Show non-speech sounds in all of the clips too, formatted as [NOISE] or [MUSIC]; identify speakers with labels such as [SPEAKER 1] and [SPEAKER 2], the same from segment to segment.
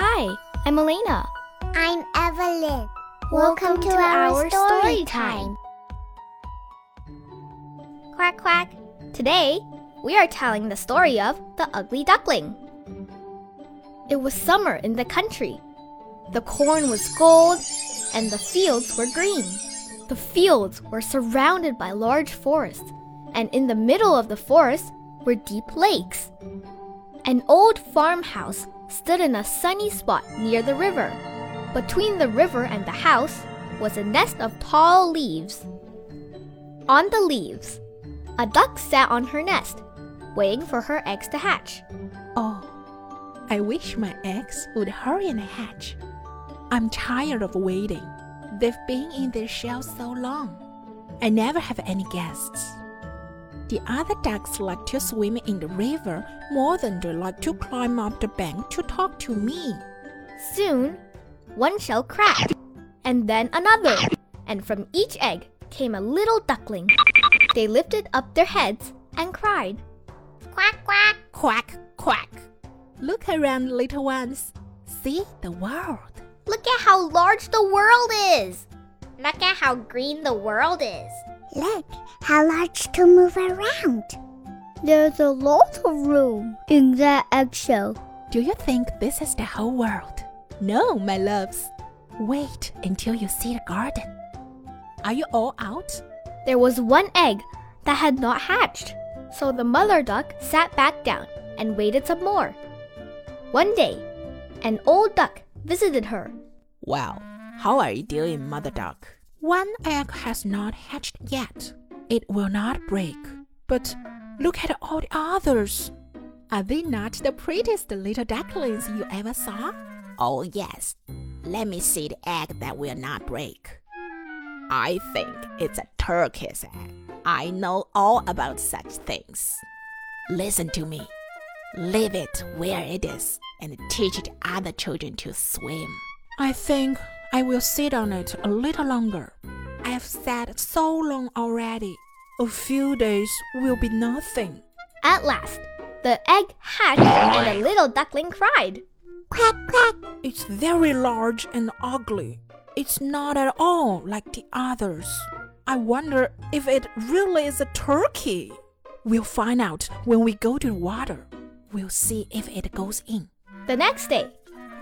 [SPEAKER 1] Hi, I'm Elena.
[SPEAKER 2] I'm Evelyn.
[SPEAKER 1] Welcome to our story time. Quack quack. Today, we are telling the story of the ugly duckling. It was summer in the country. The corn was gold and the fields were green. The fields were surrounded by large forests, and in the middle of the forest were deep lakes. An old farmhouse stood in a sunny spot near the river. Between the river and the house was a nest of tall leaves. On the leaves, a duck sat on her nest, waiting for her eggs to hatch.
[SPEAKER 3] Oh, I wish my eggs would hurry and hatch. I'm tired of waiting. They've been in their shells so long. I never have any guests. The other ducks like to swim in the river more than they like to climb up the bank to talk to me.
[SPEAKER 1] Soon, one shell cracked, and then another, and from each egg came a little duckling. They lifted up their heads and cried.
[SPEAKER 2] Quack, quack.
[SPEAKER 3] Quack, quack. Look around, little ones. See the world.
[SPEAKER 2] Look at how large the world is. Look at how green the world is. Look how large to move around.
[SPEAKER 4] There's a lot of room in that eggshell.
[SPEAKER 3] Do you think this is the whole world? No, my loves. Wait until you see the garden. Are you all out?
[SPEAKER 1] There was one egg that had not hatched, so the mother duck sat back down and waited some more. One day, an old duck visited her.
[SPEAKER 3] Well, how are you doing, mother duck? One egg has not hatched yet. It will not break. But look at all the others. Are they not the prettiest little ducklings you ever saw?
[SPEAKER 5] Oh, yes. Let me see the egg that will not break. I think it's a turkey's egg. I know all about such things. Listen to me. Leave it where it is and teach the other children to swim.
[SPEAKER 3] I think I will sit on it a little longer. I have sat so long already. A few days will be nothing.
[SPEAKER 1] At last, the egg hatched and the little duckling cried.
[SPEAKER 2] Quack, quack.
[SPEAKER 3] It's very large and ugly. It's not at all like the others. I wonder if it really is a turkey. We'll find out when we go to the water. We'll see if it goes in.
[SPEAKER 1] The next day,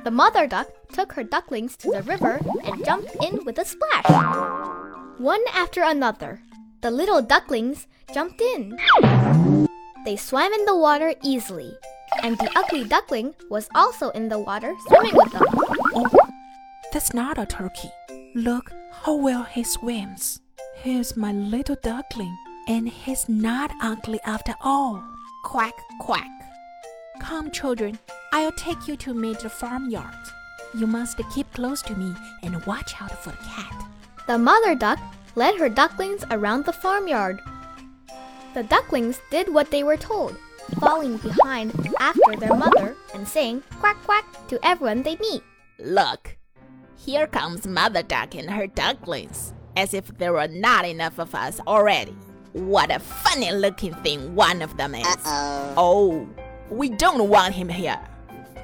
[SPEAKER 1] the mother duck took her ducklings to the river and jumped in with a splash. One after another, the little ducklings jumped in. They swam in the water easily, and the ugly duckling was also in the water swimming with them.
[SPEAKER 3] Oh, that's not a turkey. Look how well he swims. He's my little duckling, and he's not ugly after all.
[SPEAKER 5] Quack, quack.
[SPEAKER 3] Come, children, I'll take you to meet the farmyard. You must keep close to me and watch out for the cat.
[SPEAKER 1] The mother duck led her ducklings around the farmyard. The ducklings did what they were told, falling behind after their mother and saying quack quack to everyone they meet.
[SPEAKER 5] Look, here comes Mother Duck and her ducklings, as if there were not enough of us already. What a funny looking thing one of them is.
[SPEAKER 2] Uh-oh.
[SPEAKER 5] Oh, we don't want him here.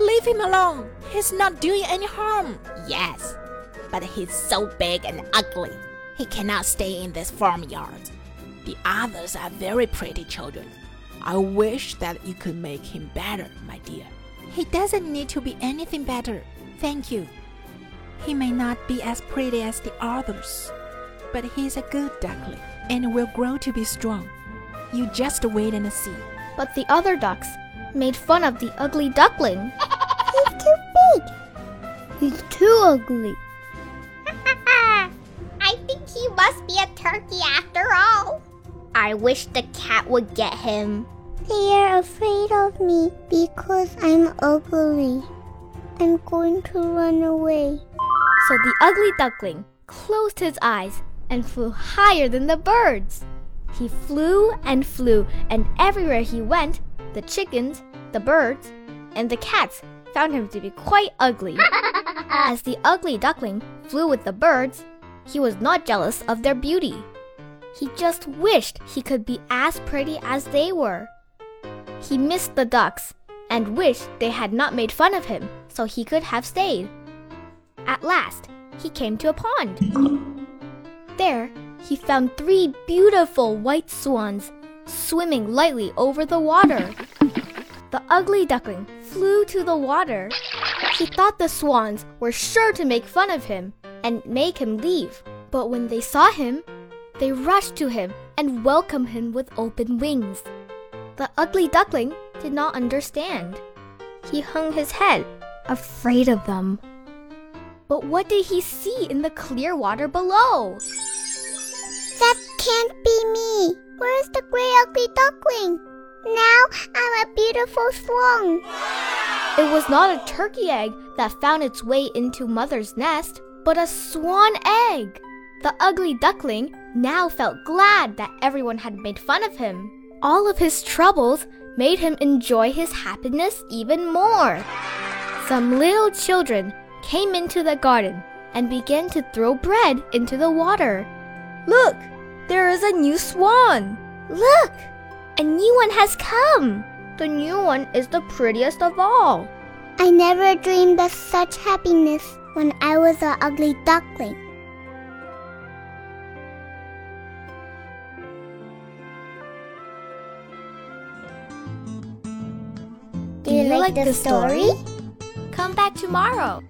[SPEAKER 3] Leave him alone. He's not doing any harm.
[SPEAKER 5] Yes, but he's so big and ugly. He cannot stay in this farmyard. The others are very pretty children. I wish that you could make him better, my dear.
[SPEAKER 3] He doesn't need to be anything better. Thank you. He may not be as pretty as the others, but he's a good duckling and will grow to be strong. You just wait and see.
[SPEAKER 1] But the other ducks made fun of the ugly duckling. [LAUGHS]
[SPEAKER 4] He's too big. He's too ugly.
[SPEAKER 2] Must be a turkey after all. I wish the cat would get him.
[SPEAKER 4] They are afraid of me because I'm ugly. I'm going to run away.
[SPEAKER 1] So the ugly duckling closed his eyes and flew higher than the birds. He flew and flew, and everywhere he went, the chickens, the birds, and the cats found him to be quite ugly. [LAUGHS] As the ugly duckling flew with the birds, he was not jealous of their beauty. He just wished he could be as pretty as they were. He missed the ducks and wished they had not made fun of him so he could have stayed. At last, he came to a pond. There, he found three beautiful white swans swimming lightly over the water. The ugly duckling flew to the water. He thought the swans were sure to make fun of him and make him leave. But when they saw him, they rushed to him and welcomed him with open wings. The ugly duckling did not understand. He hung his head, afraid of them. But what did he see in the clear water below?
[SPEAKER 4] That can't be me. Where's the gray ugly duckling? Now I'm a beautiful swan.
[SPEAKER 1] It was not a turkey egg that found its way into mother's nest, but a swan egg. The ugly duckling now felt glad that everyone had made fun of him. All of his troubles made him enjoy his happiness even more. Some little children came into the garden and began to throw bread into the water. Look, there is a new swan. Look, a new one has come. The new one is the prettiest of all.
[SPEAKER 4] I never dreamed of such happiness when I was an ugly duckling.
[SPEAKER 1] Do you, like, the story? Come back tomorrow.